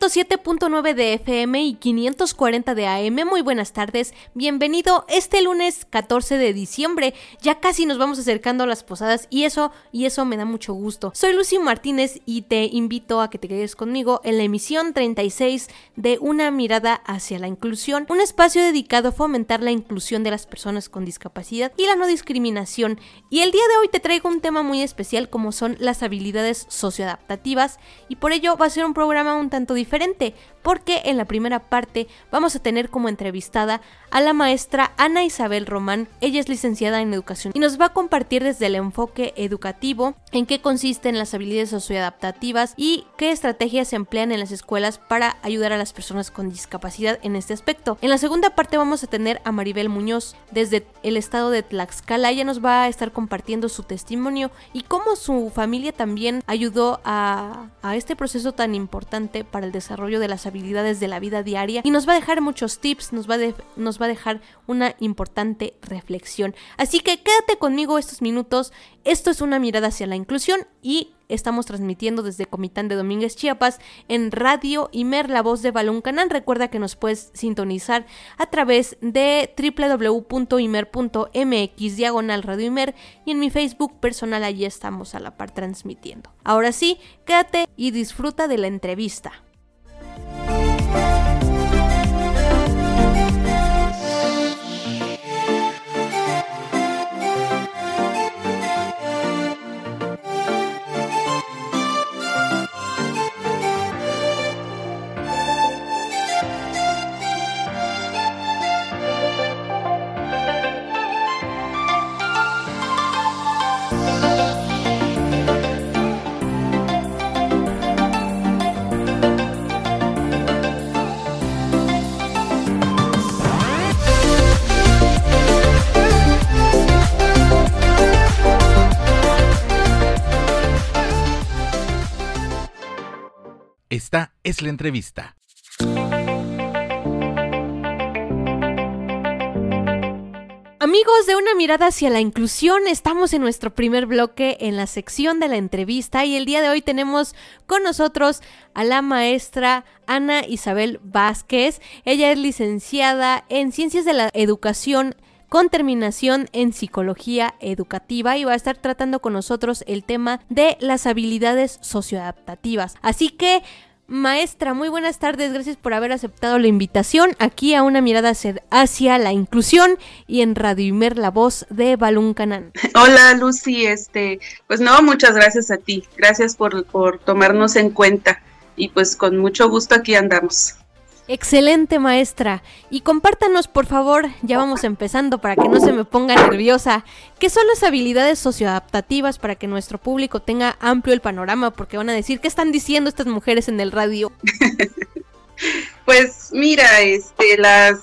107.9 de FM y 540 de AM, muy buenas tardes, bienvenido este lunes 14 de diciembre, ya casi nos vamos acercando a las posadas y eso, y eso me da mucho gusto. Soy Lucy Martínez y te invito a que te quedes conmigo en la emisión 36 de Una mirada hacia la inclusión, un espacio dedicado a fomentar la inclusión de las personas con discapacidad y la no discriminación. Y el día de hoy te traigo un tema muy especial como son las habilidades socioadaptativas y por ello va a ser un programa un tanto diferente, porque en la primera parte vamos a tener como entrevistada a la maestra Ana Isabel Román. Ella es licenciada en educación y nos va a compartir desde el enfoque educativo en qué consisten las habilidades socioadaptativas y qué estrategias se emplean en las escuelas para ayudar a las personas con discapacidad en este aspecto. En la segunda parte vamos a tener a Maribel Muñoz desde el estado de Tlaxcala. Ella nos va a estar compartiendo su testimonio y cómo su familia también ayudó a, a este proceso tan importante para el desarrollo de las habilidades de la vida diaria y nos va a dejar muchos tips, nos va, nos va a dejar una importante reflexión. Así que quédate conmigo estos minutos. Esto es una mirada hacia la inclusión y estamos transmitiendo desde Comitán de Domínguez, Chiapas, en Radio Imer, la voz de Balón Canal. Recuerda que nos puedes sintonizar a través de www.imer.mx diagonal Radio Imer y en mi Facebook personal allí estamos a la par transmitiendo. Ahora sí, quédate y disfruta de la entrevista. Esta es la entrevista. Amigos de una mirada hacia la inclusión, estamos en nuestro primer bloque en la sección de la entrevista y el día de hoy tenemos con nosotros a la maestra Ana Isabel Vázquez. Ella es licenciada en Ciencias de la Educación con terminación en psicología educativa y va a estar tratando con nosotros el tema de las habilidades socioadaptativas. Así que Maestra, muy buenas tardes, gracias por haber aceptado la invitación aquí a una mirada hacia la inclusión y en Radio Imer, la voz de Balún Canán. Hola Lucy, este, pues no, muchas gracias a ti, gracias por, por tomarnos en cuenta y pues con mucho gusto aquí andamos. Excelente maestra. Y compártanos, por favor, ya vamos empezando para que no se me ponga nerviosa, ¿qué son las habilidades socioadaptativas para que nuestro público tenga amplio el panorama? Porque van a decir, ¿qué están diciendo estas mujeres en el radio? pues mira, este, las,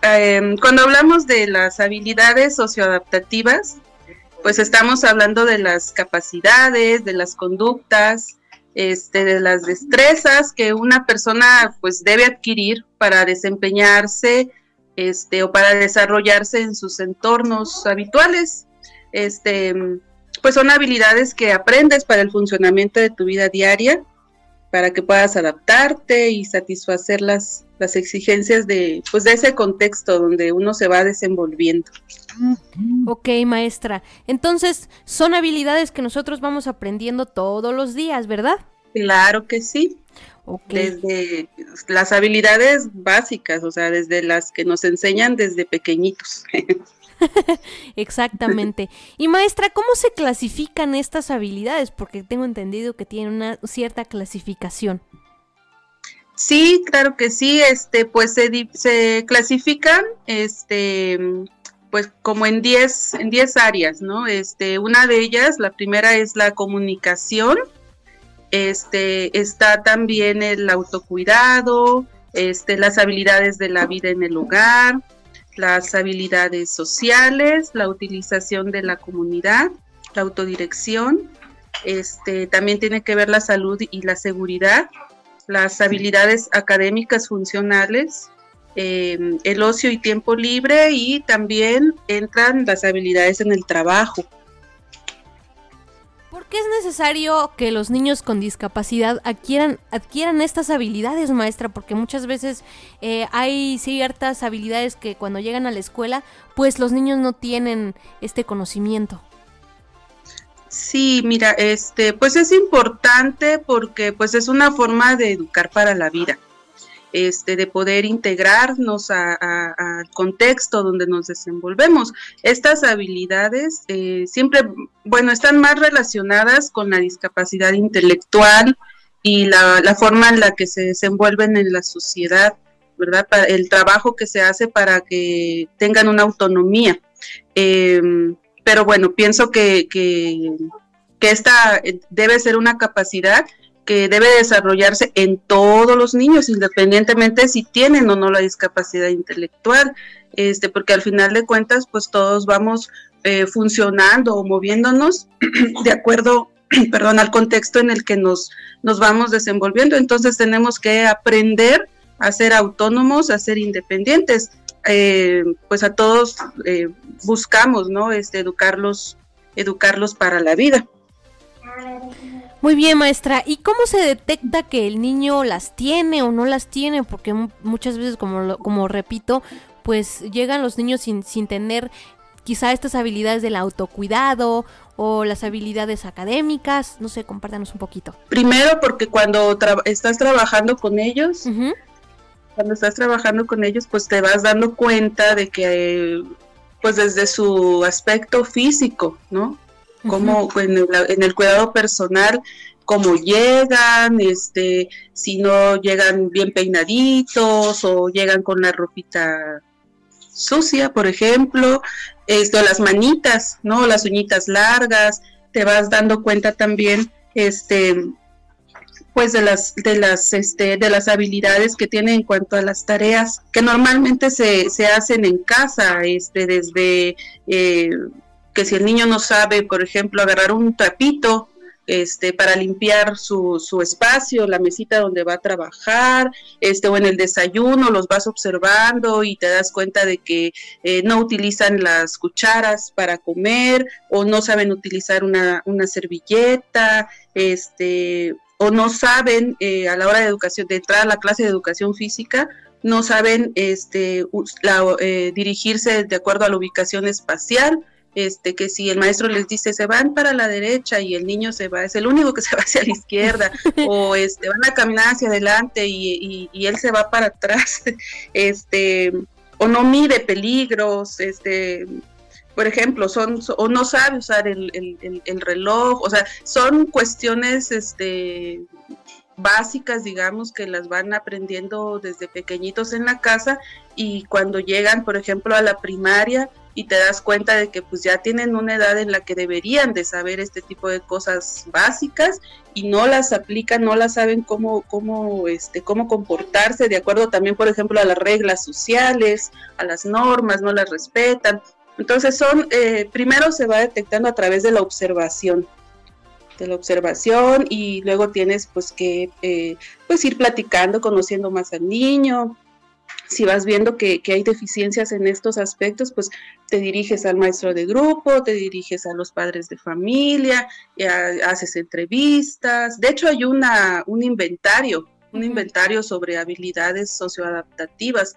em, cuando hablamos de las habilidades socioadaptativas, pues estamos hablando de las capacidades, de las conductas, este, de las destrezas que una persona pues debe adquirir para desempeñarse este, o para desarrollarse en sus entornos habituales. Este, pues son habilidades que aprendes para el funcionamiento de tu vida diaria, para que puedas adaptarte y satisfacer las, las exigencias de, pues de ese contexto donde uno se va desenvolviendo. Ok, maestra. Entonces, son habilidades que nosotros vamos aprendiendo todos los días, ¿verdad? Claro que sí. Desde las habilidades básicas, o sea, desde las que nos enseñan desde pequeñitos. Exactamente. Y maestra, ¿cómo se clasifican estas habilidades? Porque tengo entendido que tienen una cierta clasificación. Sí, claro que sí, este, pues se, se clasifican, este, pues como en 10 en diez áreas, ¿no? Este, una de ellas, la primera es la comunicación, este, está también el autocuidado, este, las habilidades de la vida en el hogar, las habilidades sociales, la utilización de la comunidad, la autodirección, este, también tiene que ver la salud y la seguridad, las habilidades académicas funcionales, em, el ocio y tiempo libre y también entran las habilidades en el trabajo. ¿Por qué es necesario que los niños con discapacidad adquieran, adquieran estas habilidades, maestra? Porque muchas veces eh, hay ciertas habilidades que cuando llegan a la escuela, pues los niños no tienen este conocimiento. Sí, mira, este, pues es importante porque pues es una forma de educar para la vida, este, de poder integrarnos al contexto donde nos desenvolvemos. Estas habilidades eh, siempre, bueno, están más relacionadas con la discapacidad intelectual y la, forma en la que se desenvuelven en la sociedad, ¿verdad? el trabajo que se hace para que tengan una autonomía. Em, pero bueno, pienso que, que, esta eh, debe ser una capacidad que debe desarrollarse en todos los niños, independientemente si tienen o no la discapacidad intelectual, este, porque al final de cuentas, pues todos vamos eh, funcionando o moviéndonos de acuerdo, perdón, al contexto en el que nos, nos vamos desenvolviendo. Entonces tenemos que aprender a ser autónomos, a ser independientes. Eh, pues a todos eh, buscamos, ¿no? Este, educarlos, educarlos para la vida. Muy bien, maestra. ¿Y cómo se detecta que el niño las tiene o no las tiene? Porque muchas veces, como, como repito, pues llegan los niños sin, sin tener quizá estas habilidades del autocuidado o las habilidades académicas. No sé, compártanos un poquito. Primero, porque cuando estás trabajando con ellos, cuando estás trabajando con ellos, pues te vas dando cuenta de que, pues desde su aspecto físico, ¿no? Como en, el, cuidado personal, cómo llegan, este, si no llegan bien peinaditos o llegan con la ropita sucia, por ejemplo, esto, las manitas, ¿no? Las uñitas largas, te vas dando cuenta también, este, pues de las de las este de las habilidades que tiene en cuanto a las tareas que normalmente se, se hacen en casa este desde eh, que si el niño no sabe por ejemplo agarrar un trapito este, para limpiar su, su, espacio, la mesita donde va a trabajar, este, o en el desayuno, los vas observando y te das cuenta de que eh, no utilizan las cucharas para comer, o no saben utilizar una, una servilleta, este, o no saben eh, a la hora de educación, de entrar a la clase de educación física, no saben este, eh, dirigirse de acuerdo a la ubicación espacial, este, que si el maestro les dice se van para la derecha y el niño se va, es el único que se va hacia la izquierda, o este, van a caminar hacia adelante y, él se va para atrás, este, o no mide peligros, este, por ejemplo, son, o no sabe usar el, el, reloj, o sea, son cuestiones este, básicas, digamos, que las van aprendiendo desde pequeñitos en la casa y cuando llegan, por ejemplo, a la primaria y te das cuenta de que pues ya tienen una edad en la que deberían de saber este tipo de cosas básicas y no las aplican, no las saben cómo, cómo, este, cómo comportarse de acuerdo también, por ejemplo, a las reglas sociales, a las normas, no las respetan. Entonces son, eh, primero se va detectando a través de la observación, de la observación y luego tienes pues que eh, pues ir platicando, conociendo más al niño. Si vas viendo que, hay deficiencias en estos aspectos, pues te diriges al maestro de grupo, te diriges a los padres de familia, haces entrevistas. De hecho, hay una, un inventario, un inventario sobre habilidades socioadaptativas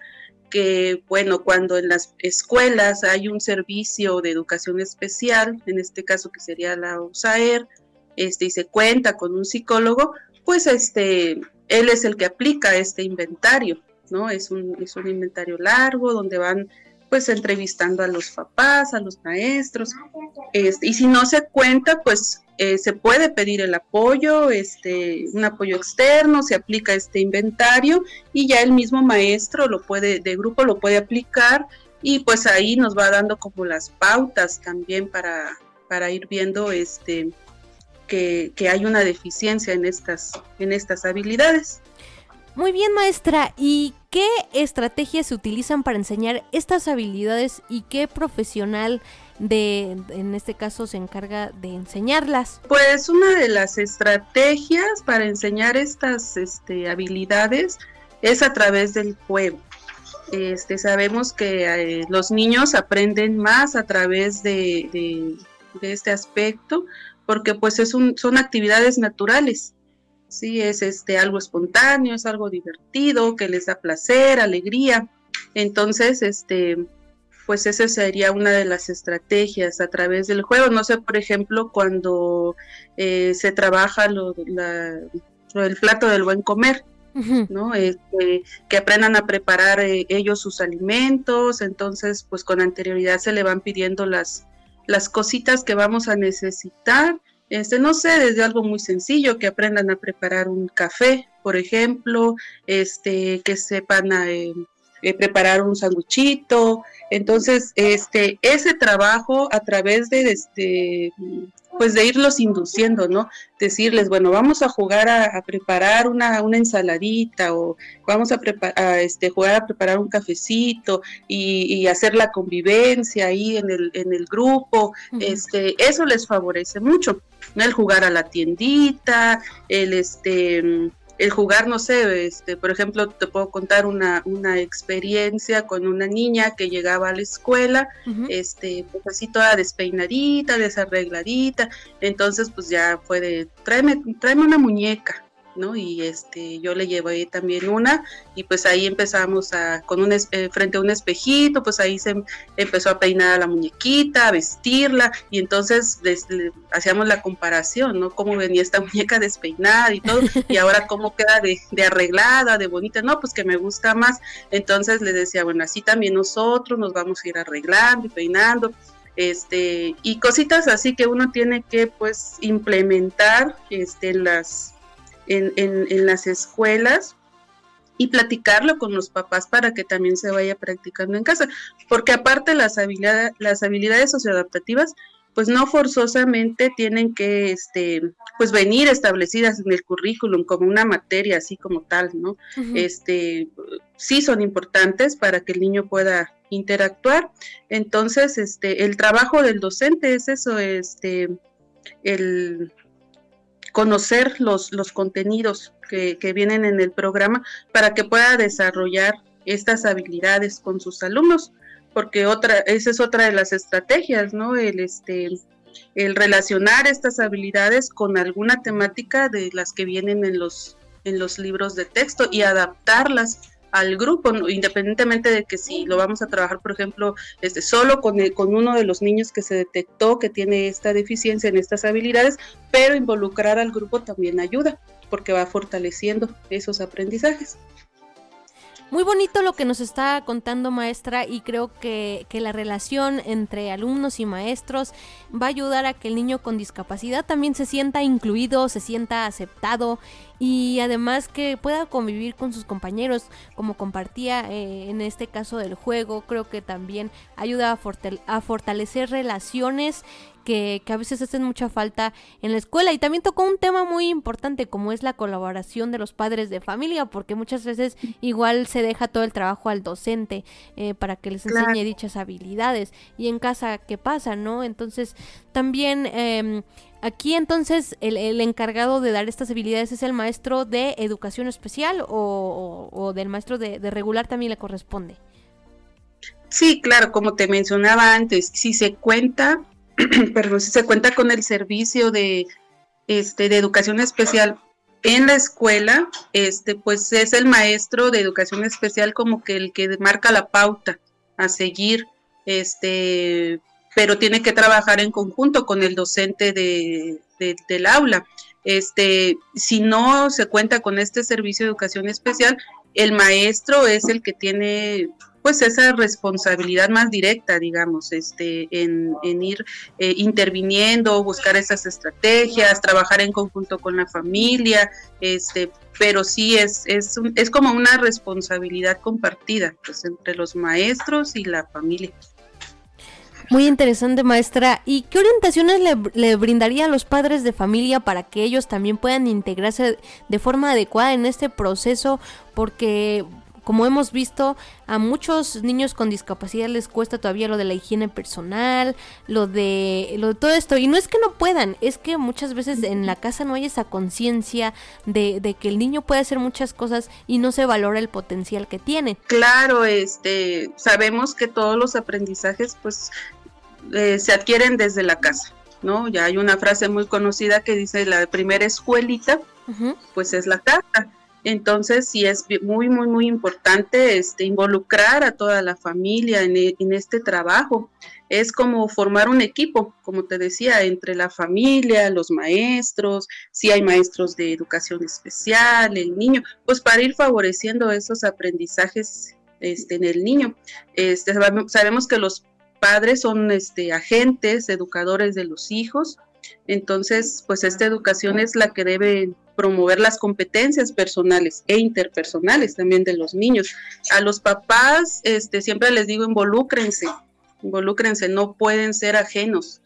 que, bueno, cuando en las escuelas hay un servicio de educación especial, en este caso que sería la USAER, este, y se cuenta con un psicólogo, pues este, él es el que aplica este inventario, ¿no? Es un, es un inventario largo donde van pues entrevistando a los papás, a los maestros, este, y si no se cuenta, pues eh, se puede pedir el apoyo, este, un apoyo externo, se aplica este inventario y ya el mismo maestro lo puede, de grupo lo puede aplicar y pues ahí nos va dando como las pautas también para, para ir viendo este que, que hay una deficiencia en estas, en estas habilidades. Muy bien, maestra. ¿Y qué estrategias se utilizan para enseñar estas habilidades y qué profesional de, en este caso, se encarga de enseñarlas? Pues una de las estrategias para enseñar estas este, habilidades es a través del juego. Este, sabemos que eh, los niños aprenden más a través de, de, este aspecto porque pues es un, son actividades naturales sí, es este algo espontáneo, es algo divertido, que les da placer, alegría. Entonces, este, pues esa sería una de las estrategias a través del juego. No sé, por ejemplo, cuando eh, se trabaja lo, el plato del buen comer, ¿no? Este, que aprendan a preparar eh, ellos sus alimentos, entonces, pues con anterioridad se le van pidiendo las, las cositas que vamos a necesitar este, no sé, desde algo muy sencillo, que aprendan a preparar un café, por ejemplo, este, que sepan eh, eh, preparar un sanguchito. Entonces, este, ese trabajo a través de, este, pues de irlos induciendo, ¿no? Decirles, bueno, vamos a jugar a, preparar una, una, ensaladita o vamos a, a este, jugar a preparar un cafecito y, hacer la convivencia ahí en el, en el grupo, este, eso les favorece mucho, ¿no? El jugar a la tiendita, el este el jugar, no sé, este, por ejemplo, te puedo contar una, una experiencia con una niña que llegaba a la escuela, este, pues así toda despeinadita, desarregladita, entonces pues ya fue de, tráeme, tráeme una muñeca, ¿no? Y este, yo le llevé también una y pues ahí empezamos a, con un, eh, frente a un espejito, pues ahí se empezó a peinar a la muñequita, a vestirla y entonces hacíamos la comparación, ¿no? Cómo venía esta muñeca despeinada y todo y ahora cómo queda de, de arreglada, de bonita, no, pues que me gusta más. Entonces le decía, bueno, así también nosotros nos vamos a ir arreglando y peinando este y cositas así que uno tiene que pues implementar este las en, en, las escuelas y platicarlo con los papás para que también se vaya practicando en casa, porque aparte las habilidades, las habilidades socioadaptativas pues no forzosamente tienen que este pues venir establecidas en el currículum como una materia así como tal, ¿no? Este sí son importantes para que el niño pueda interactuar. Entonces, este el trabajo del docente es eso, este el conocer los, los contenidos que, vienen en el programa para que pueda desarrollar estas habilidades con sus alumnos, porque otra, esa es otra de las estrategias, ¿no? El este el relacionar estas habilidades con alguna temática de las que vienen en los en los libros de texto y adaptarlas al grupo, independientemente de que si lo vamos a trabajar, por ejemplo, este, solo con, con uno de los niños que se detectó que tiene esta deficiencia en estas habilidades, pero involucrar al grupo también ayuda, porque va fortaleciendo esos aprendizajes. Muy bonito lo que nos está contando maestra y creo que, que, la relación entre alumnos y maestros va a ayudar a que el niño con discapacidad también se sienta incluido, se sienta aceptado y además que pueda convivir con sus compañeros como compartía eh, en este caso del juego. Creo que también ayuda a, fortalecer relaciones que, que, a veces hacen mucha falta en la escuela. Y también tocó un tema muy importante como es la colaboración de los padres de familia porque muchas veces igual se deja todo el trabajo al docente eh, para que les enseñe dichas habilidades. Y en casa qué pasa no entonces también eh, Aquí entonces el, encargado de dar estas habilidades es el maestro de educación especial o, del maestro de, regular también le corresponde. Sí, claro, como te mencionaba antes, si se cuenta, perdón, si se cuenta con el servicio de, este, de educación especial en la escuela, este, pues es el maestro de educación especial como que el que marca la pauta a seguir, este, pero tiene que trabajar en conjunto con el docente de, del aula. Este, si no se cuenta con este servicio de educación especial, el maestro es el que tiene pues esa responsabilidad más directa, digamos, este, en, ir eh, interviniendo, buscar esas estrategias, trabajar en conjunto con la familia, este, pero sí es, es, es como una responsabilidad compartida pues, entre los maestros y la familia. Muy interesante, maestra. ¿Y qué orientaciones le, le, brindaría a los padres de familia para que ellos también puedan integrarse de forma adecuada en este proceso? Porque, como hemos visto, a muchos niños con discapacidad les cuesta todavía lo de la higiene personal, lo de, lo de todo esto. Y no es que no puedan, es que muchas veces en la casa no hay esa conciencia de, de, que el niño puede hacer muchas cosas y no se valora el potencial que tiene. Claro, este, sabemos que todos los aprendizajes pues eh, se adquieren desde la casa. ¿no? Ya hay una frase muy conocida que dice la primera escuelita, pues es la casa. Entonces, sí es muy, muy, muy importante este, involucrar a toda la familia en, e, en, este trabajo. Es como formar un equipo, como te decía, entre la familia, los maestros, si hay maestros de educación especial, el niño, pues para ir favoreciendo esos aprendizajes este, en el niño. Este, sabemos que los padres son este, agentes, educadores de los hijos, entonces, pues esta educación es la que debe promover las competencias personales e interpersonales también de los niños. A los papás, este, siempre les digo, involúcrense, involúcrense, no pueden ser ajenos,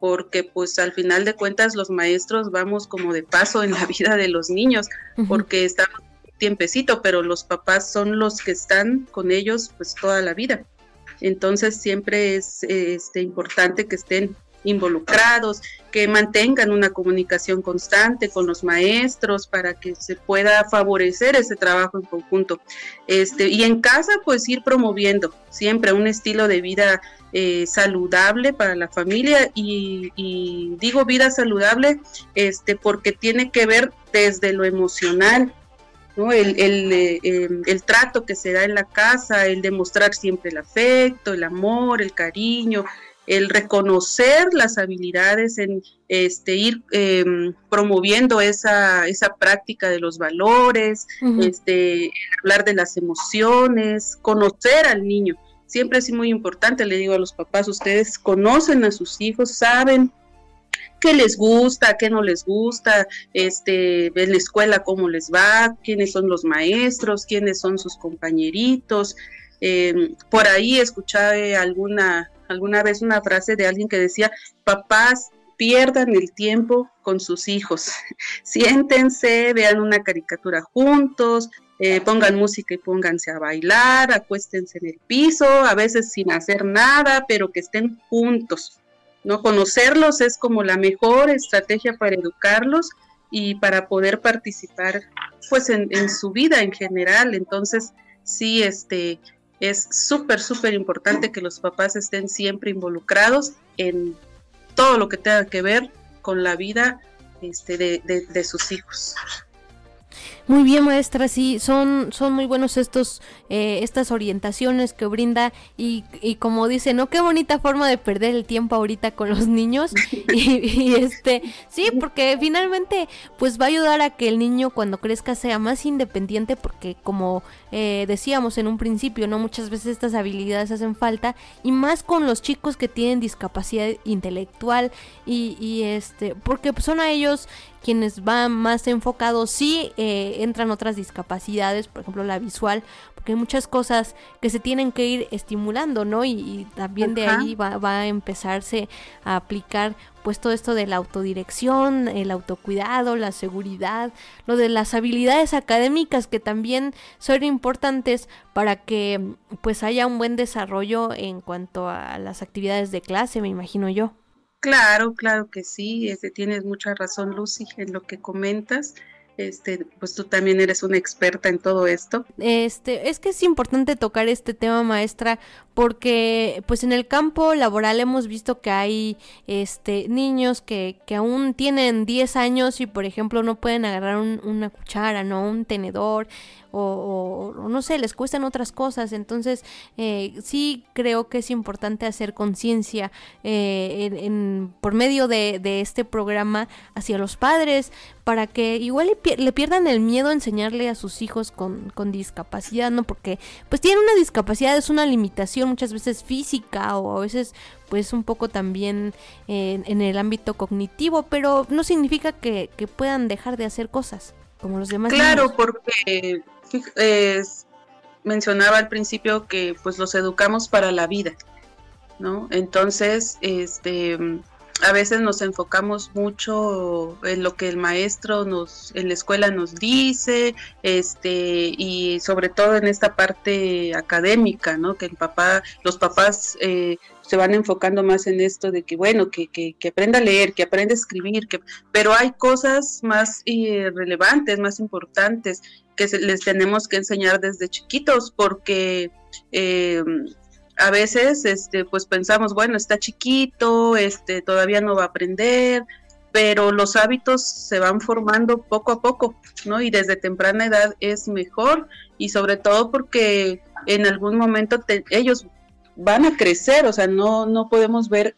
porque pues al final de cuentas los maestros vamos como de paso en la vida de los niños, porque estamos tiempecito, pero los papás son los que están con ellos pues toda la vida. Entonces siempre es este, importante que estén involucrados, que mantengan una comunicación constante con los maestros para que se pueda favorecer ese trabajo en conjunto. Este, y en casa, pues ir promoviendo siempre un estilo de vida eh, saludable para la familia y, digo vida saludable este, porque tiene que ver desde lo emocional, ¿no? El, el, eh, em, el, trato que se da en la casa, el demostrar siempre el afecto, el amor, el cariño, el reconocer las habilidades, en este, ir em, promoviendo esa, esa práctica de los valores, este, hablar de las emociones, conocer al niño. Siempre es muy importante, le digo a los papás, ustedes conocen a sus hijos, saben qué les gusta, qué no les gusta, este, en la escuela cómo les va, quiénes son los maestros, quiénes son sus compañeritos. Em, por ahí escuché alguna alguna vez una frase de alguien que decía, papás, pierdan el tiempo con sus hijos, siéntense, vean una caricatura juntos, eh, pongan música y pónganse a bailar, acuéstense en el piso, a veces sin hacer nada, pero que estén juntos. ¿no? Conocerlos es como la mejor estrategia para educarlos y para poder participar pues en, en su vida en general. Entonces, sí, este, es súper, súper importante que los papás estén siempre involucrados en todo lo que tenga que ver con la vida este, de, de sus hijos. Muy bien, maestra, sí, son, son muy buenos estos, eh, estas orientaciones que brinda y, y, como dice, ¿no? Qué bonita forma de perder el tiempo ahorita con los niños y, este, sí, porque finalmente pues va a ayudar a que el niño cuando crezca sea más independiente porque como eh, decíamos en un principio, ¿no? Muchas veces estas habilidades hacen falta y más con los chicos que tienen discapacidad intelectual y, y este, porque son a ellos quienes van más enfocados, sí eh, entran otras discapacidades, por ejemplo la visual, porque hay muchas cosas que se tienen que ir estimulando, ¿no? Y, también de ahí va, va, a empezarse a aplicar pues todo esto de la autodirección, el autocuidado, la seguridad, lo de las habilidades académicas que también son importantes para que pues haya un buen desarrollo en cuanto a las actividades de clase, me imagino yo. Claro, claro que sí, este, tienes mucha razón, Lucy, en lo que comentas. Este, pues tú también eres una experta en todo esto. Este, es que es importante tocar este tema, maestra, porque pues en el campo laboral hemos visto que hay este niños que, que aún tienen 10 años y por ejemplo no pueden agarrar una cuchara, no un tenedor o, no sé, les cuestan otras cosas. Entonces, eh, sí creo que es importante hacer conciencia eh, en, por medio de, de, este programa hacia los padres para que igual le pierdan el miedo a enseñarle a sus hijos con, con discapacidad, ¿no? Porque pues tienen una discapacidad, es una limitación muchas veces física o a veces pues un poco también en, el ámbito cognitivo, pero no significa que, puedan dejar de hacer cosas como los demás. Claro, porque mencionaba al principio que pues los educamos para la vida, ¿no? Entonces, este a veces nos enfocamos mucho en lo que el maestro nos en la escuela nos dice este y sobre todo en esta parte académica no que el papá los papás eh, se van enfocando más en esto de que bueno que, que, que aprenda a leer que aprenda a escribir que pero hay cosas más eh, relevantes más importantes que les tenemos que enseñar desde chiquitos porque eh, a veces este pues pensamos bueno está chiquito este todavía no va a aprender pero los hábitos se van formando poco a poco no y desde temprana edad es mejor y sobre todo porque en algún momento ellos van a crecer o sea no no podemos ver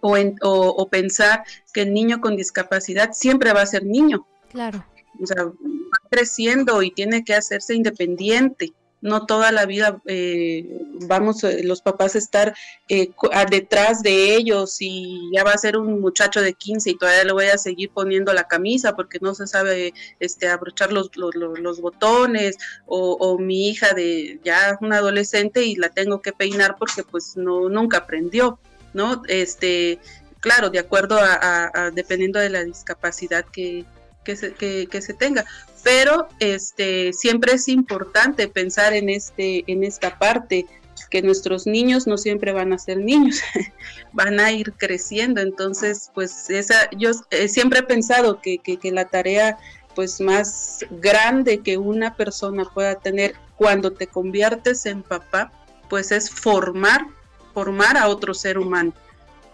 o, o pensar que el niño con discapacidad siempre va a ser niño. Claro. O sea va creciendo y tiene que hacerse independiente no toda la vida eh, vamos eh, los papás a estar eh, detrás de ellos y ya va a ser un muchacho de 15 y todavía le voy a seguir poniendo la camisa porque no se sabe este abrochar los, los, botones o, mi hija de ya una adolescente y la tengo que peinar porque pues no nunca aprendió no este claro de acuerdo a, dependiendo de la discapacidad que, que se, que se tenga pero este siempre es importante pensar en este en esta parte que nuestros niños no siempre van a ser niños, van a ir creciendo. Entonces, pues esa, yo eh, siempre he pensado que, que, que, la tarea pues más grande que una persona pueda tener cuando te conviertes en papá, pues es formar, formar a otro ser humano.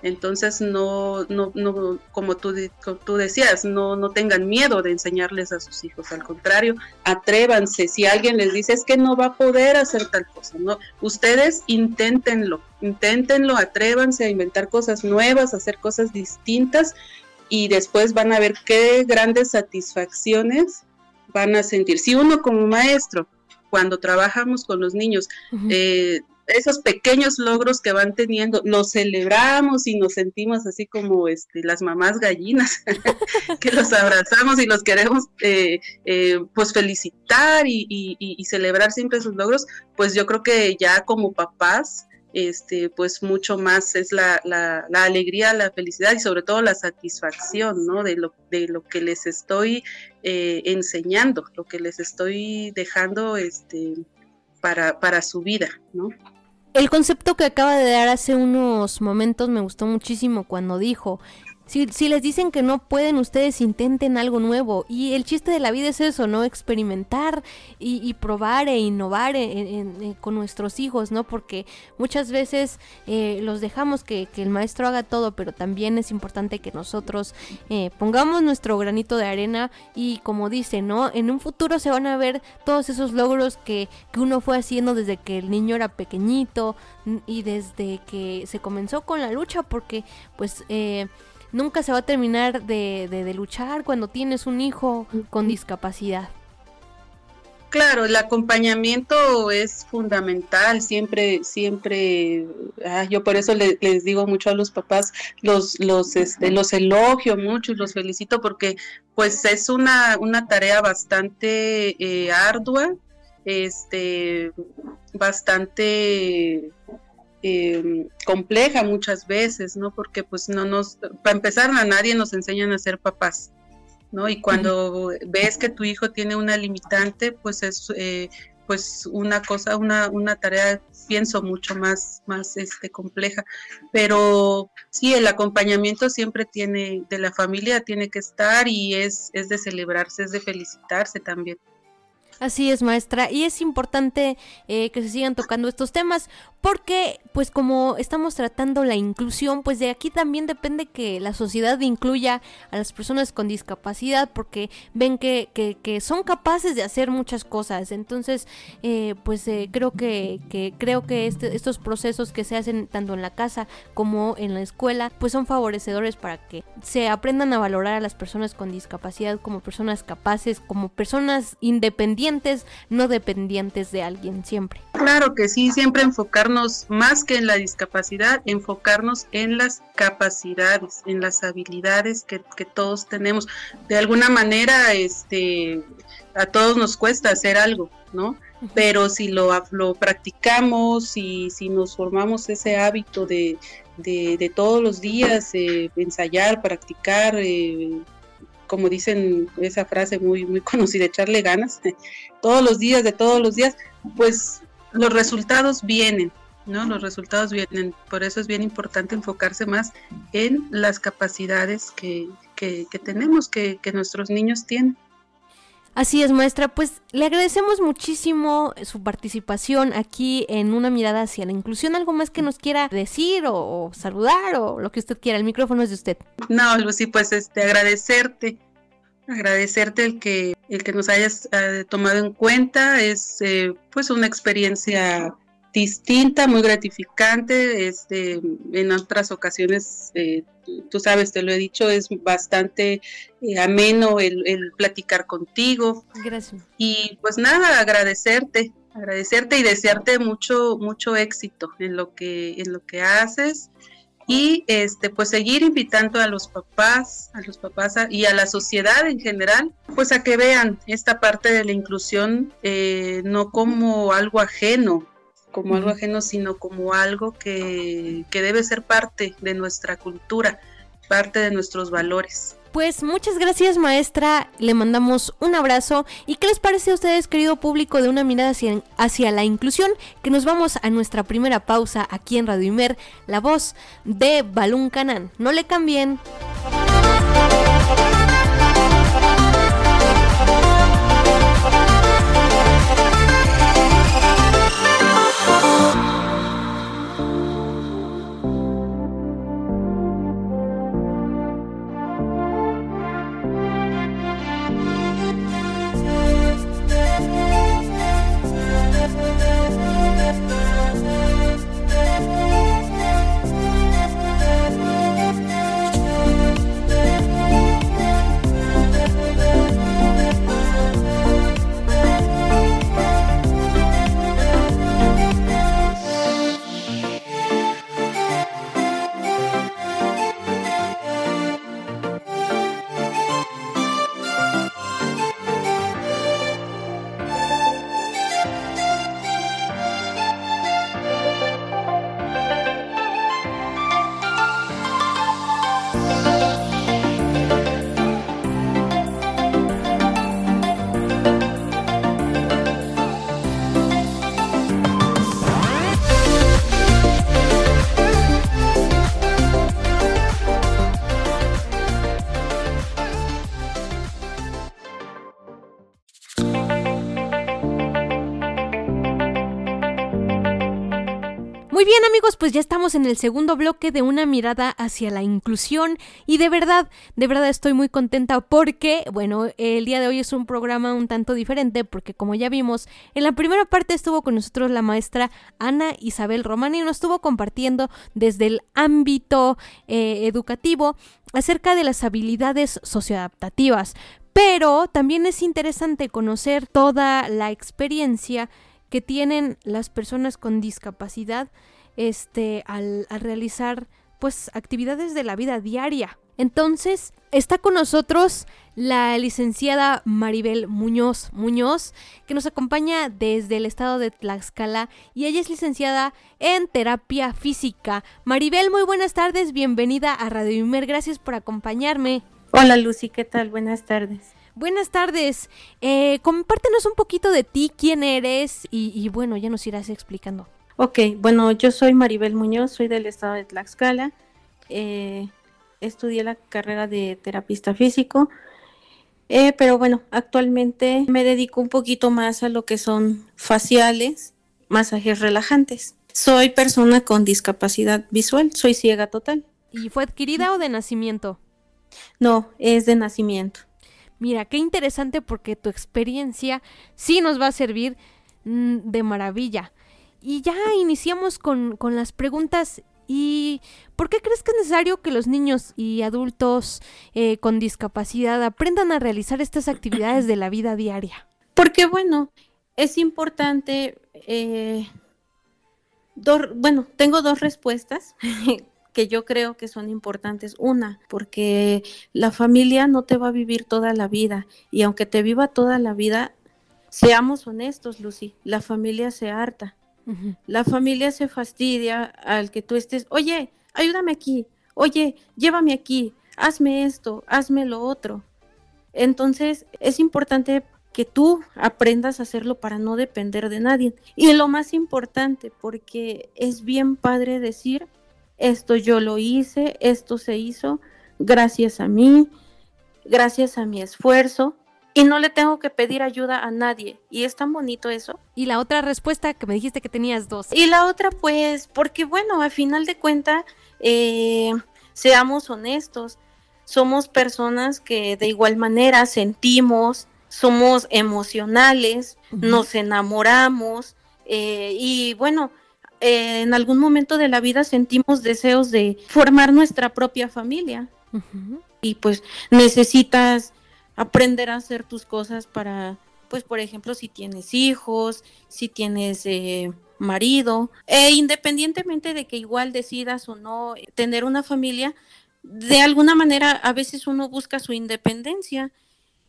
Entonces, no, no, no como tú, tú decías, no, no tengan miedo de enseñarles a sus hijos. Al contrario, atrévanse. Si alguien les dice es que no va a poder hacer tal cosa, no, ustedes inténtenlo, inténtenlo, atrévanse a inventar cosas nuevas, a hacer cosas distintas y después van a ver qué grandes satisfacciones van a sentir. Si uno como maestro, cuando trabajamos con los niños, eh, esos pequeños logros que van teniendo, los celebramos y nos sentimos así como este, las mamás gallinas, que los abrazamos y los queremos eh, eh, pues felicitar y, celebrar siempre sus logros, pues yo creo que ya como papás, este, pues mucho más es la, la, la, alegría, la felicidad y sobre todo la satisfacción, ¿no? De lo, de lo que les estoy eh, enseñando, lo que les estoy dejando, este, para, para su vida, ¿no? El concepto que acaba de dar hace unos momentos me gustó muchísimo cuando dijo, si, les dicen que no pueden, ustedes intenten algo nuevo. Y el chiste de la vida es eso, ¿no? Experimentar y, probar e innovar con nuestros hijos, ¿no? Porque muchas veces eh, los dejamos que, el maestro haga todo, pero también es importante que nosotros eh, pongamos nuestro granito de arena y como dice, ¿no? En un futuro se van a ver todos esos logros que, que uno fue haciendo desde que el niño era pequeñito y desde que se comenzó con la lucha, porque pues... Eh, nunca se va a terminar de, luchar cuando tienes un hijo con discapacidad. Claro, el acompañamiento es fundamental, siempre, siempre, ah, yo por eso les digo mucho a los papás, los, los, este, los elogio mucho y los felicito porque pues es una, una tarea bastante eh, ardua, este, bastante eh, compleja muchas veces, ¿no? Porque pues no nos, para empezar a nadie nos enseñan a ser papás, ¿no? Y cuando ves que tu hijo tiene una limitante, pues es eh, pues una cosa, una, una tarea, pienso, mucho más, más este, compleja. Pero sí, el acompañamiento siempre tiene, de la familia tiene que estar y es, es de celebrarse, es de felicitarse también. Así es, maestra. Y es importante eh, que se sigan tocando estos temas porque, pues como estamos tratando la inclusión, pues de aquí también depende que la sociedad incluya a las personas con discapacidad porque ven que, que, son capaces de hacer muchas cosas. Entonces, eh, pues eh, creo que, que, creo que este, estos procesos que se hacen tanto en la casa como en la escuela, pues son favorecedores para que se aprendan a valorar a las personas con discapacidad como personas capaces, como personas independientes, no dependientes de alguien siempre. Claro que sí, siempre enfocarnos más que en la discapacidad, enfocarnos en las capacidades, en las habilidades que, todos tenemos. De alguna manera, este, a todos nos cuesta hacer algo, ¿no? Pero si lo, lo practicamos y si nos formamos ese hábito de, de, todos los días eh, ensayar, practicar, eh, como dicen esa frase muy, muy conocida, echarle ganas, todos los días, de todos los días, pues los resultados vienen, ¿no? Los resultados vienen. Por eso es bien importante enfocarse más en las capacidades que, que, tenemos, que, que nuestros niños tienen. Así es, maestra. Pues le agradecemos muchísimo su participación aquí en una mirada hacia la inclusión. ¿Algo más que nos quiera decir o, saludar o lo que usted quiera? El micrófono es de usted. No, Lucy, pues este, agradecerte agradecerte el que el que nos hayas eh, tomado en cuenta. Es eh, pues una experiencia distinta muy gratificante. Este en otras ocasiones eh, tú sabes te lo he dicho es bastante ameno el, el, platicar contigo. Gracias. Y pues nada agradecerte agradecerte y desearte mucho mucho éxito en lo que en lo que haces y este pues seguir invitando a los papás, a los papás y a la sociedad en general, pues a que vean esta parte de la inclusión eh, no como algo ajeno, como algo ajeno, sino como algo que, que debe ser parte de nuestra cultura, parte de nuestros valores. Pues muchas gracias maestra, le mandamos un abrazo y ¿qué les parece a ustedes querido público de una mirada hacia, la inclusión? Que nos vamos a nuestra primera pausa aquí en Radio Imer, la voz de Balún Canán. No le cambien. Pues ya estamos en el segundo bloque de una mirada hacia la inclusión y de verdad, de verdad estoy muy contenta porque, bueno, el día de hoy es un programa un tanto diferente porque como ya vimos, en la primera parte estuvo con nosotros la maestra Ana Isabel Román y nos estuvo compartiendo desde el ámbito eh, educativo acerca de las habilidades socioadaptativas. Pero también es interesante conocer toda la experiencia que tienen las personas con discapacidad este, al, realizar pues actividades de la vida diaria. Entonces, está con nosotros la licenciada Maribel Muñoz Muñoz, que nos acompaña desde el estado de Tlaxcala y ella es licenciada en terapia física. Maribel, muy buenas tardes, bienvenida a Radio Imer, gracias por acompañarme. Hola Lucy, ¿qué tal? Buenas tardes. Buenas tardes, eh, compártenos un poquito de ti, quién eres y, y bueno, ya nos irás explicando. Ok, bueno, yo soy Maribel Muñoz, soy del estado de Tlaxcala. Eh, estudié la carrera de terapista físico Eh, pero bueno, actualmente me dedico un poquito más a lo que son faciales, masajes relajantes. Soy persona con discapacidad visual, soy ciega total. ¿Y fue adquirida o de nacimiento? No, es de nacimiento. Mira, qué interesante porque tu experiencia sí nos va a servir mm, de maravilla. Y ya iniciamos con, con las preguntas ¿Y por qué crees que es necesario que los niños y adultos eh, con discapacidad aprendan a realizar estas actividades de la vida diaria? Porque bueno, es importante, eh, bueno, tengo dos respuestas que yo creo que son importantes. Una, porque la familia no te va a vivir toda la vida y aunque te viva toda la vida, seamos honestos, Lucy, la familia se harta. La familia se fastidia al que tú estés, oye, ayúdame aquí, oye, llévame aquí, hazme esto, hazme lo otro. Entonces es importante que tú aprendas a hacerlo para no depender de nadie. Y lo más importante, porque es bien padre decir, esto yo lo hice, esto se hizo gracias a mí, gracias a mi esfuerzo, y no le tengo que pedir ayuda a nadie. Y es tan bonito eso. Y la otra respuesta que me dijiste que tenías dos. Y la otra, pues, porque bueno, al final de cuenta, eh, seamos honestos, somos personas que de igual manera sentimos, somos emocionales, nos enamoramos eh, y bueno, eh, en algún momento de la vida sentimos deseos de formar nuestra propia familia. Y pues necesitas aprender a hacer tus cosas para, pues por ejemplo, si tienes hijos, si tienes eh, marido, e independientemente de que igual decidas o no tener una familia, de alguna manera a veces uno busca su independencia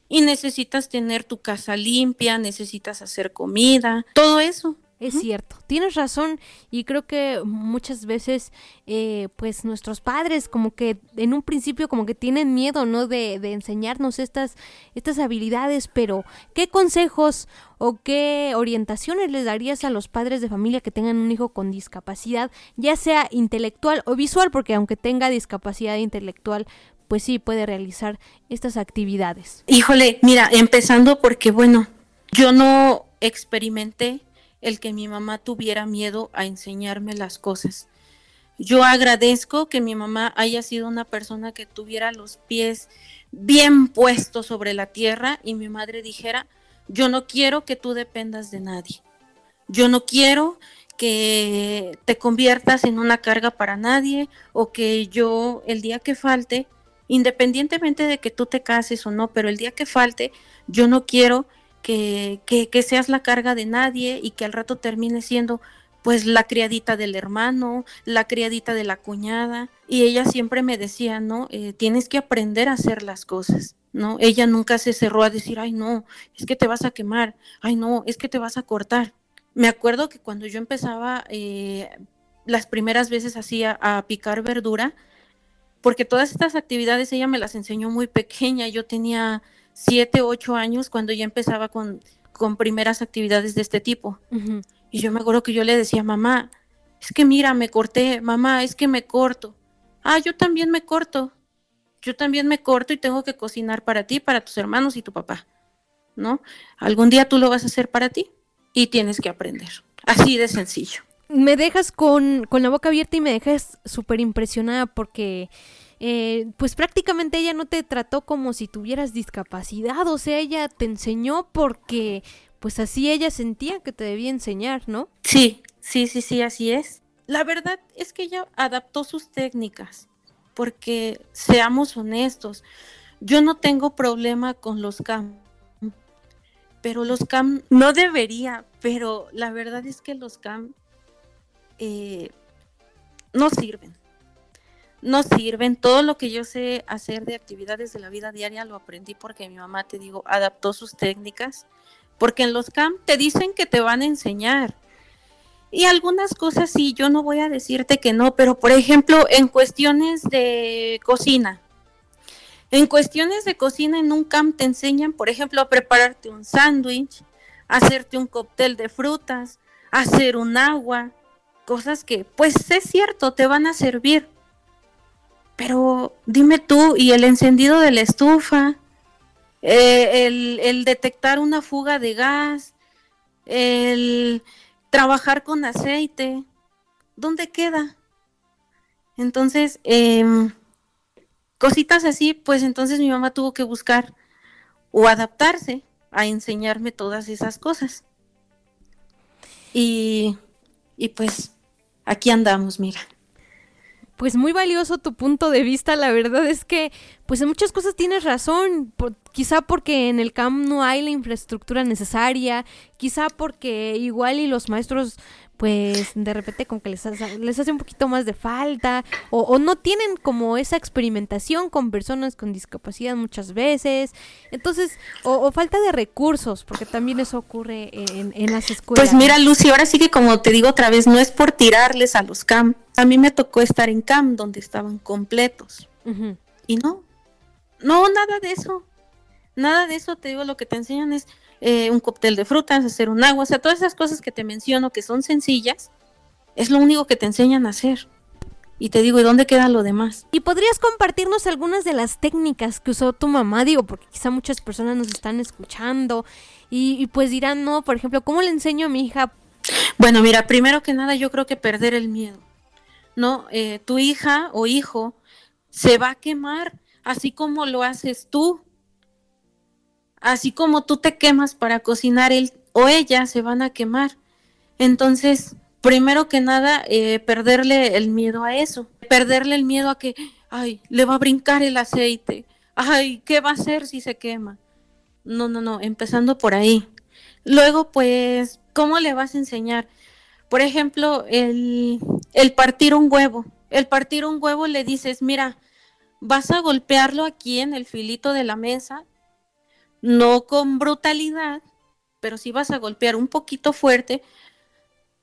y necesitas tener tu casa limpia, necesitas hacer comida, todo eso. Es cierto, tienes razón y creo que muchas veces eh, pues nuestros padres como que en un principio como que tienen miedo, ¿no? De, de, enseñarnos estas, estas habilidades, pero ¿qué consejos o qué orientaciones les darías a los padres de familia que tengan un hijo con discapacidad, ya sea intelectual o visual, porque aunque tenga discapacidad intelectual, pues sí puede realizar estas actividades? Híjole, mira, empezando porque bueno, yo no experimenté el que mi mamá tuviera miedo a enseñarme las cosas. Yo agradezco que mi mamá haya sido una persona que tuviera los pies bien puestos sobre la tierra y mi madre dijera, yo no quiero que tú dependas de nadie. Yo no quiero que te conviertas en una carga para nadie o que yo el día que falte, independientemente de que tú te cases o no, pero el día que falte, yo no quiero que, que, seas la carga de nadie y que al rato termine siendo pues la criadita del hermano, la criadita de la cuñada. Y ella siempre me decía, ¿no? Eh, tienes que aprender a hacer las cosas, ¿no? Ella nunca se cerró a decir, ay, no, es que te vas a quemar, ay, no, es que te vas a cortar. Me acuerdo que cuando yo empezaba eh, las primeras veces hacía a picar verdura, porque todas estas actividades ella me las enseñó muy pequeña, yo tenía siete, ocho años cuando ya empezaba con, con primeras actividades de este tipo. Y yo me acuerdo que yo le decía, mamá, es que mira, me corté, mamá, es que me corto. Ah, yo también me corto. Yo también me corto y tengo que cocinar para ti, para tus hermanos y tu papá. ¿No? Algún día tú lo vas a hacer para ti y tienes que aprender. Así de sencillo. Me dejas con, con la boca abierta y me dejas súper impresionada porque eh, pues prácticamente ella no te trató como si tuvieras discapacidad, o sea, ella te enseñó porque pues así ella sentía que te debía enseñar, ¿no? Sí, sí, sí, sí, así es. La verdad es que ella adaptó sus técnicas, porque seamos honestos, yo no tengo problema con los CAM, pero los CAM no debería, pero la verdad es que los CAM eh, no sirven no sirven. Todo lo que yo sé hacer de actividades de la vida diaria lo aprendí porque mi mamá, te digo, adaptó sus técnicas. Porque en los camp te dicen que te van a enseñar. Y algunas cosas sí, yo no voy a decirte que no, pero por ejemplo, en cuestiones de cocina. En cuestiones de cocina en un camp te enseñan, por ejemplo, a prepararte un sándwich, hacerte un cóctel de frutas, hacer un agua, cosas que, pues es cierto, te van a servir pero dime tú, ¿y el encendido de la estufa? eh, el, detectar una fuga de gas, el trabajar con aceite, ¿dónde queda? Entonces, em, cositas así, pues entonces mi mamá tuvo que buscar o adaptarse a enseñarme todas esas cosas. Y, y pues aquí andamos, mira pues muy valioso tu punto de vista. La verdad es que, pues en muchas cosas tienes razón. quizá porque en el CAM no hay la infraestructura necesaria, quizá porque igual y los maestros pues de repente como que les hace, les hace un poquito más de falta o, no tienen como esa experimentación con personas con discapacidad muchas veces. Entonces, o, falta de recursos, porque también eso ocurre en, en, las escuelas. Pues mira, Lucy, ahora sí que como te digo otra vez, no es por tirarles a los CAM. A mí me tocó estar en CAM donde estaban completos. Y no, no, nada de eso. Nada de eso, te digo, lo que te enseñan es eh, un cóctel de frutas, hacer un agua, o sea, todas esas cosas que te menciono que son sencillas, es lo único que te enseñan a hacer. Y te digo, ¿y dónde queda lo demás? ¿Y podrías compartirnos algunas de las técnicas que usó tu mamá? Digo, porque quizá muchas personas nos están escuchando y, pues dirán, no, por ejemplo, ¿cómo le enseño a mi hija? Bueno, mira, primero que nada yo creo que perder el miedo. ¿No? Eh, tu hija o hijo se va a quemar así como lo haces tú así como tú te quemas para cocinar, él o ella se van a quemar. Entonces, primero que nada, eh, perderle el miedo a eso, perderle el miedo a que, ay, le va a brincar el aceite, ay, ¿qué va a hacer si se quema? No, no, no, empezando por ahí. Luego, pues, ¿cómo le vas a enseñar? Por ejemplo, el, partir un huevo. El partir un huevo le dices, mira, vas a golpearlo aquí en el filito de la mesa no con brutalidad, pero sí vas a golpear un poquito fuerte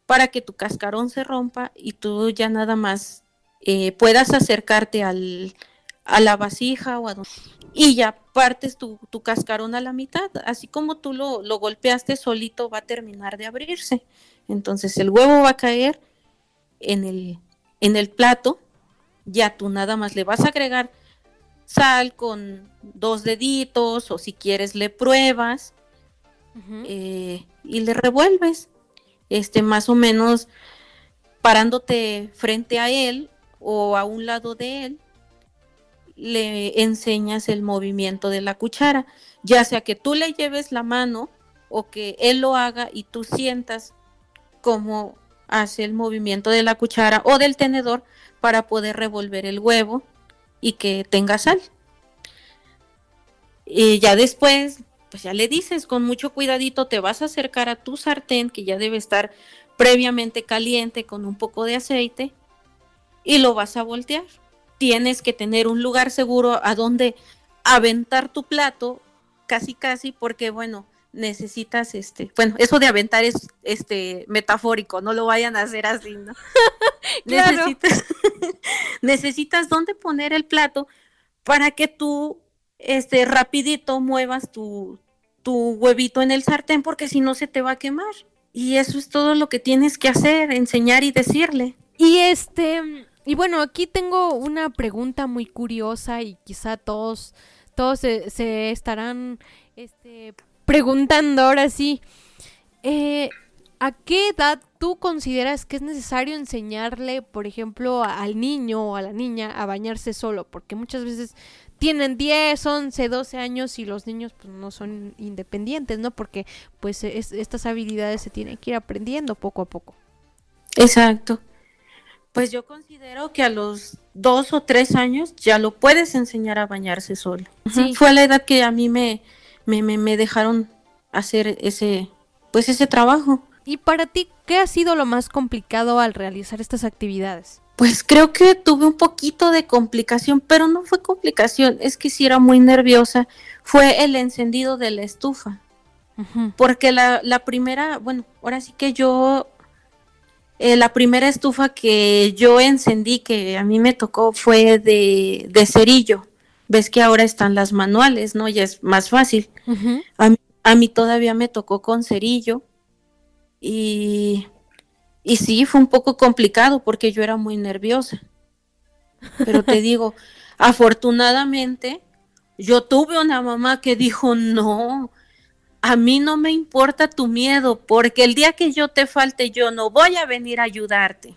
para que tu cascarón se rompa y tú ya nada más eh, puedas acercarte al, a la vasija o a y ya partes tu, cascarón a la mitad. Así como tú lo, lo golpeaste solito va a terminar de abrirse. Entonces el huevo va a caer en el, en el plato, ya tú nada más le vas a agregar sal con dos deditos o si quieres le pruebas eh, y le revuelves, este más o menos parándote frente a él o a un lado de él, le enseñas el movimiento de la cuchara, ya sea que tú le lleves la mano o que él lo haga y tú sientas cómo hace el movimiento de la cuchara o del tenedor para poder revolver el huevo y que tenga sal. Y ya después, pues ya le dices, con mucho cuidadito te vas a acercar a tu sartén que ya debe estar previamente caliente con un poco de aceite y lo vas a voltear. Tienes que tener un lugar seguro a donde aventar tu plato, casi casi, porque bueno, necesitas este, bueno, eso de aventar es este metafórico, no lo vayan a hacer así, ¿no? necesitas, necesitas dónde poner el plato para que tú este rapidito muevas tu, tu huevito en el sartén porque si no se te va a quemar. Y eso es todo lo que tienes que hacer, enseñar y decirle. Y este, y bueno, aquí tengo una pregunta muy curiosa y quizá todos, todos se, estarán este, preguntando ahora sí. Eh, ¿A qué edad tú consideras que es necesario enseñarle, por ejemplo, al niño o a la niña a bañarse solo? Porque muchas veces tienen 10, 11, 12 años y los niños pues no son independientes, ¿no? Porque pues estas habilidades se tienen que ir aprendiendo poco a poco. Exacto. Pues yo considero que a los dos o tres años ya lo puedes enseñar a bañarse solo. Sí. Fue la edad que a mí me, me, me dejaron hacer ese, pues ese trabajo. ¿Y para ti qué ha sido lo más complicado al realizar estas actividades? Pues creo que tuve un poquito de complicación, pero no fue complicación, es que si era muy nerviosa, fue el encendido de la estufa. Porque la, la, primera, bueno, ahora sí que yo, eh, la primera estufa que yo encendí, que a mí me tocó, fue de, de cerillo. Ves que ahora están las manuales, ¿no? Ya es más fácil. a, mí, a mí todavía me tocó con cerillo. Y y sí, fue un poco complicado porque yo era muy nerviosa. Pero te digo, afortunadamente Yo tuve una mamá que dijo, no, a mí no me importa tu miedo, porque el día que yo te falte, yo no voy a venir a ayudarte.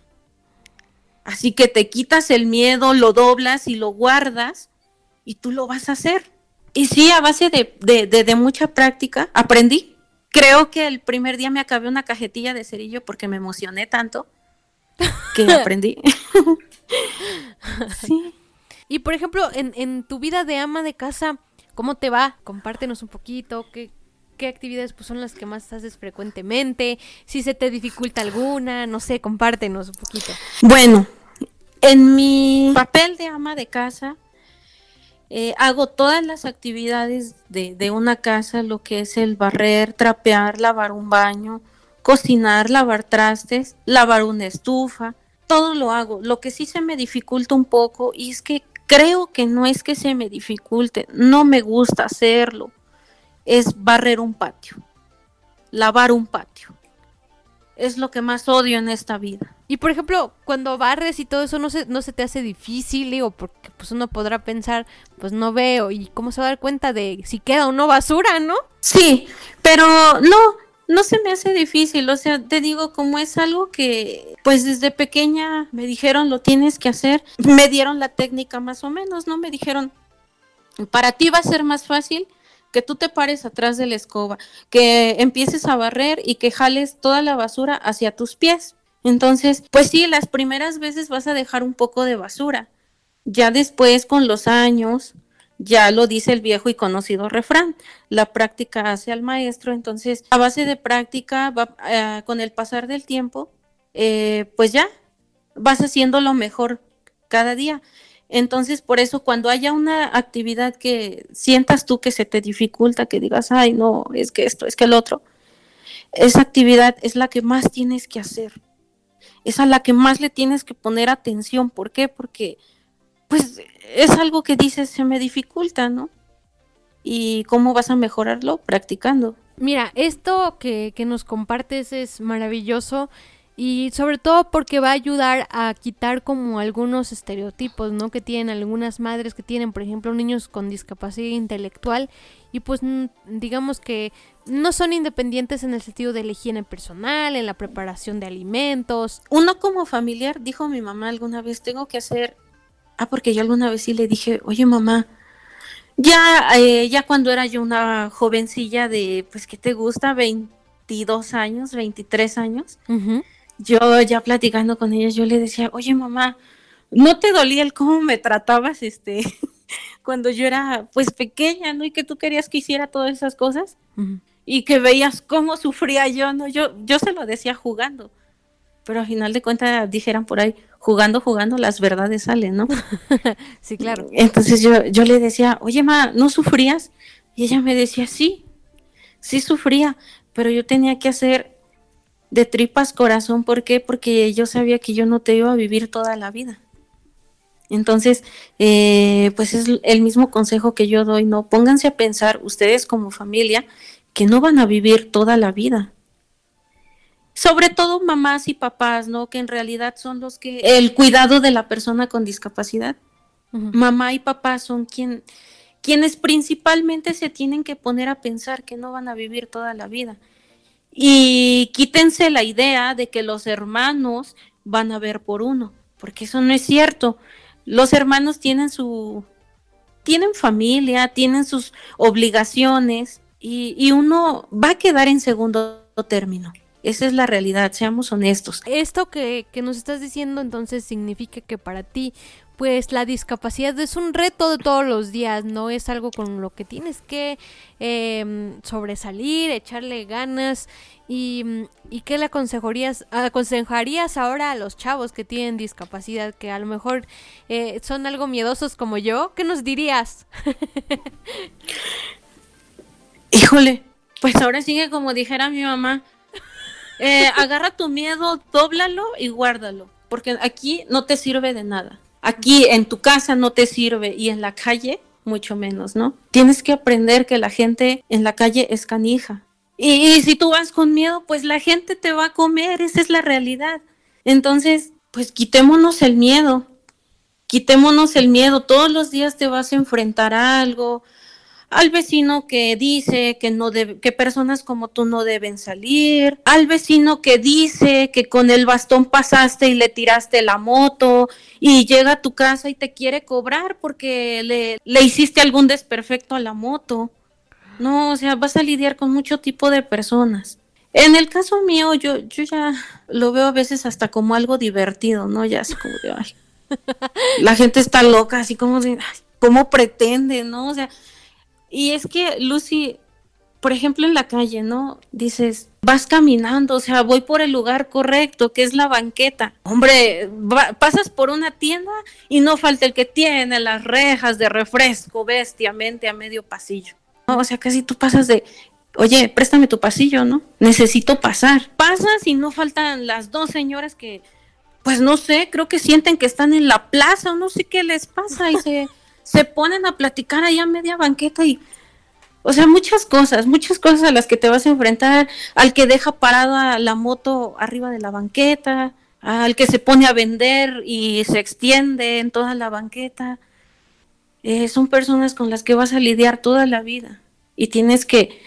Así que te quitas el miedo, lo doblas y lo guardas y tú lo vas a hacer. Y sí, a base de, de, mucha práctica, aprendí. Creo que el primer día me acabé una cajetilla de cerillo porque me emocioné tanto que aprendí. sí. Y por ejemplo, en, en tu vida de ama de casa, ¿cómo te va? Compártenos un poquito, ¿qué, qué actividades pues, son las que más haces frecuentemente, si se te dificulta alguna, no sé, compártenos un poquito. Bueno, en mi papel de ama de casa, eh, hago todas las actividades de, de, una casa, lo que es el barrer, trapear, lavar un baño, cocinar, lavar trastes, lavar una estufa, todo lo hago. Lo que sí se me dificulta un poco y es que creo que no es que se me dificulte, no me gusta hacerlo es barrer un patio, lavar un patio. Es lo que más odio en esta vida. Y por ejemplo, cuando barres y todo eso, ¿no se, no se te hace difícil? o porque pues uno podrá pensar, pues no veo, y cómo se va a dar cuenta de si queda o no basura, ¿no? Sí, pero no, no se me hace difícil, o sea, te digo, como es algo que, pues desde pequeña me dijeron lo tienes que hacer, me dieron la técnica más o menos, ¿no? Me dijeron, para ti va a ser más fácil que tú te pares atrás de la escoba, que empieces a barrer y que jales toda la basura hacia tus pies. Entonces, pues sí, las primeras veces vas a dejar un poco de basura. Ya después, con los años, ya lo dice el viejo y conocido refrán, la práctica hace al maestro. Entonces, a base de práctica, eh, con el pasar del tiempo, eh, pues ya vas haciendo lo mejor cada día. Entonces, por eso cuando haya una actividad que sientas tú que se te dificulta, que digas, ay, no, es que esto, es que el otro, esa actividad es la que más tienes que hacer. Es a la que más le tienes que poner atención. ¿Por qué? Porque, pues, es algo que dices, se me dificulta, ¿no? ¿Y cómo vas a mejorarlo? Practicando. Mira, esto que, que nos compartes es maravilloso y sobre todo porque va a ayudar a quitar como algunos estereotipos, ¿no? Que tienen algunas madres que tienen, por ejemplo, niños con discapacidad intelectual y pues digamos que no son independientes en el sentido de la higiene personal, en la preparación de alimentos. Uno como familiar, dijo mi mamá alguna vez, tengo que hacer... Ah, porque yo alguna vez sí le dije, oye mamá, ya, eh, ya cuando era yo una jovencilla de, pues, ¿qué te gusta? 22 años, 23 años yo ya platicando con ellas, yo le decía, oye mamá, ¿no te dolía el cómo me tratabas este cuando yo era pues pequeña, ¿no? Y que tú querías que hiciera todas esas cosas y que veías cómo sufría yo, ¿no? Yo, yo se lo decía jugando, pero al final de cuentas dijeran por ahí, jugando, jugando, las verdades salen, ¿no? sí, claro. Entonces yo, yo le decía, oye ma, ¿no sufrías? Y ella me decía, sí, sí sufría, pero yo tenía que hacer de tripas corazón. ¿Por qué? Porque yo sabía que yo no te iba a vivir toda la vida. Entonces, eh, pues es el mismo consejo que yo doy, ¿no? Pónganse a pensar ustedes como familia que no van a vivir toda la vida. Sobre todo mamás y papás, ¿no? Que en realidad son los que... El cuidado de la persona con discapacidad. Mamá y papá son quien, quienes principalmente se tienen que poner a pensar que no van a vivir toda la vida. Y quítense la idea de que los hermanos van a ver por uno, porque eso no es cierto. Los hermanos tienen su tienen familia, tienen sus obligaciones y, y uno va a quedar en segundo término. Esa es la realidad, seamos honestos. Esto que, que, nos estás diciendo entonces significa que para ti pues la discapacidad es un reto de todos los días, no es algo con lo que tienes que em, sobresalir, echarle ganas y, y qué le aconsejarías, aconsejarías ahora a los chavos que tienen discapacidad, que a lo mejor eh, son algo miedosos como yo, ¿qué nos dirías? Híjole, pues ahora sigue como dijera mi mamá, eh, agarra tu miedo, dóblalo y guárdalo, porque aquí no te sirve de nada. Aquí en tu casa no te sirve y en la calle mucho menos, ¿no? Tienes que aprender que la gente en la calle es canija. Y, si tú vas con miedo, pues la gente te va a comer, esa es la realidad. Entonces, pues quitémonos el miedo, quitémonos el miedo, todos los días te vas a enfrentar a algo, al vecino que dice que no que personas como tú no deben salir, al vecino que dice que con el bastón pasaste y le tiraste la moto y llega a tu casa y te quiere cobrar porque le, le hiciste algún desperfecto a la moto. No, o sea, vas a lidiar con mucho tipo de personas. En el caso mío, yo, yo ya lo veo a veces hasta como algo divertido, ¿no? Ya así como de, ay, la gente está loca, así como de, ay, ¿cómo pretende, no? O sea, y es que Lucy, por ejemplo, en la calle, ¿no? Dices, vas caminando, o sea, voy por el lugar correcto, que es la banqueta. Hombre, pasas por una tienda y no falta el que tiene las rejas de refresco bestiamente a medio pasillo. O sea, casi tú pasas de, oye, préstame tu pasillo, ¿no? Necesito pasar. Pasas y no faltan las dos señoras que, pues no sé, creo que sienten que están en la plaza o no sé qué les pasa y se, se ponen a platicar ahí a media banqueta y, o sea, muchas cosas, muchas cosas a las que te vas a enfrentar, al que deja parada la moto arriba de la banqueta, al que se pone a vender y se extiende en toda la banqueta. Eh, son personas con las que vas a lidiar toda la vida y tienes que,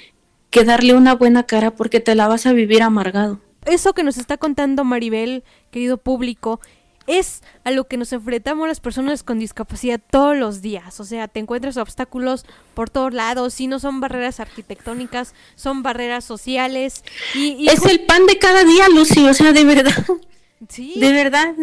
que darle una buena cara porque te la vas a vivir amargado. Eso que nos está contando Maribel, querido público, es a lo que nos enfrentamos las personas con discapacidad todos los días. O sea, te encuentras obstáculos por todos lados. Si no son barreras arquitectónicas, son barreras sociales. Y, es el pan de cada día, Lucy. O sea, de verdad. Sí. De verdad.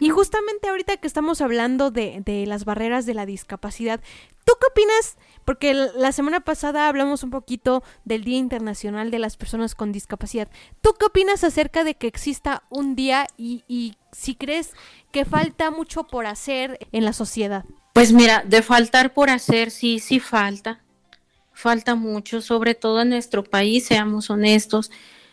Y justamente ahorita que estamos hablando de, de las barreras de la discapacidad, ¿tú qué opinas? Porque la semana pasada hablamos un poquito del Día Internacional de las Personas con Discapacidad. ¿Tú qué opinas acerca de que exista un día y, y si crees que falta mucho por hacer en la sociedad? Pues mira, de faltar por hacer, sí, sí falta. Falta mucho, sobre todo en nuestro país, seamos honestos.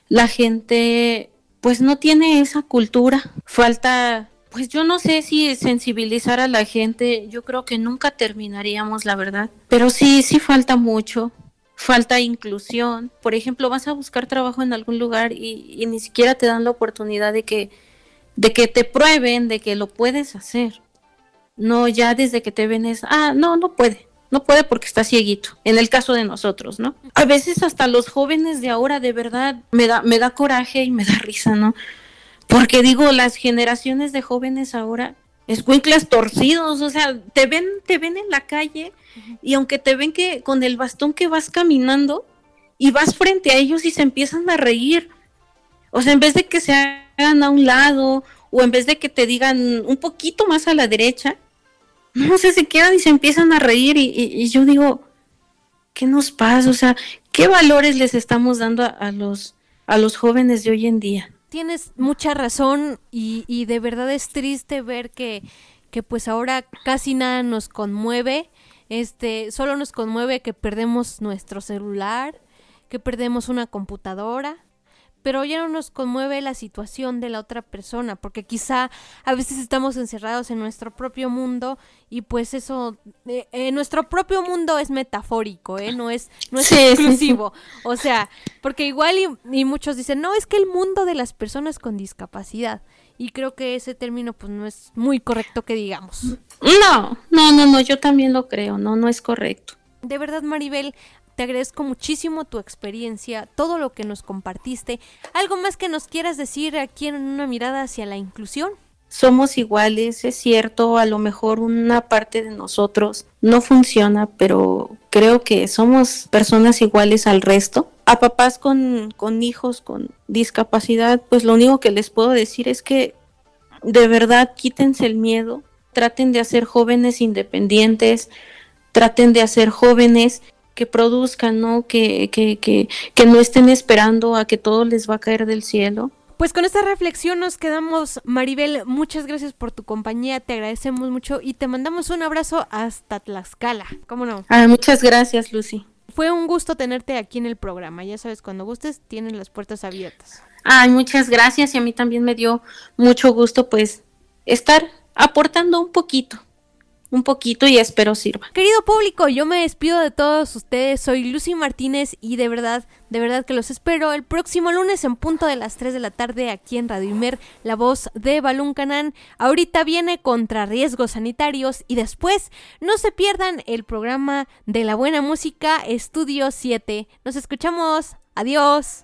La gente pues no tiene esa cultura. Falta pues yo no sé si sensibilizar a la gente, yo creo que nunca terminaríamos, la verdad. Pero sí, sí falta mucho. Falta inclusión. Por ejemplo, vas a buscar trabajo en algún lugar y, ni siquiera te dan la oportunidad de que, de que te prueben de que lo puedes hacer. No, ya desde que te ven es, ah, no, no puede. No puede porque está cieguito, en el caso de nosotros, ¿no? A veces hasta los jóvenes de ahora de verdad me da, me da coraje y me da risa, ¿no? Porque digo, las generaciones de jóvenes ahora, escuinclas torcidos, o sea, te ven, te ven en la calle y aunque te ven que con el bastón que vas caminando y vas frente a ellos y se empiezan a reír. O sea, en vez de que se hagan a un lado o en vez de que te digan un poquito más a la derecha, no sé, se quedan y se empiezan a reír y, y, yo digo, ¿qué nos pasa? O sea, ¿qué valores les estamos dando a los, a los jóvenes de hoy en día? Tienes mucha razón y, y de verdad es triste ver que, que pues ahora casi nada nos conmueve. Este, solo nos conmueve que perdemos nuestro celular, que perdemos una computadora, pero ya no nos conmueve la situación de la otra persona, porque quizá a veces estamos encerrados en nuestro propio mundo y pues eso, eh, eh nuestro propio mundo es metafórico, ¿eh? no es, no es exclusivo. O sea, porque igual y, y, muchos dicen, no, es que el mundo de las personas con discapacidad. Y creo que ese término pues no es muy correcto que digamos. No, no, no, no, yo también lo creo, no, no es correcto. De verdad, Maribel, te agradezco muchísimo tu experiencia, todo lo que nos compartiste. ¿Algo más que nos quieras decir aquí en una mirada hacia la inclusión? Somos iguales, es cierto, a lo mejor una parte de nosotros no funciona, pero creo que somos personas iguales al resto. A papás con, con hijos con discapacidad, pues lo único que les puedo decir es que de verdad quítense el miedo, traten de hacer jóvenes independientes, traten de hacer jóvenes que produzcan, ¿no? Que, que, que, que no estén esperando a que todo les va a caer del cielo. Pues con esta reflexión nos quedamos, Maribel. Muchas gracias por tu compañía, te agradecemos mucho y te mandamos un abrazo hasta Tlaxcala. ¿Cómo no? Ah, muchas gracias, Lucy. Fue un gusto tenerte aquí en el programa. Ya sabes, cuando gustes, tienen las puertas abiertas. Ay, muchas gracias y a mí también me dio mucho gusto, pues, estar aportando un poquito un poquito y espero sirva. Querido público, yo me despido de todos ustedes. Soy Lucy Martínez y de verdad, de verdad que los espero el próximo lunes en punto de las 3 de la tarde aquí en Radio Imer, la voz de Balún Canán. Ahorita viene contra riesgos sanitarios y después no se pierdan el programa de la buena música Estudio 7. Nos escuchamos. Adiós.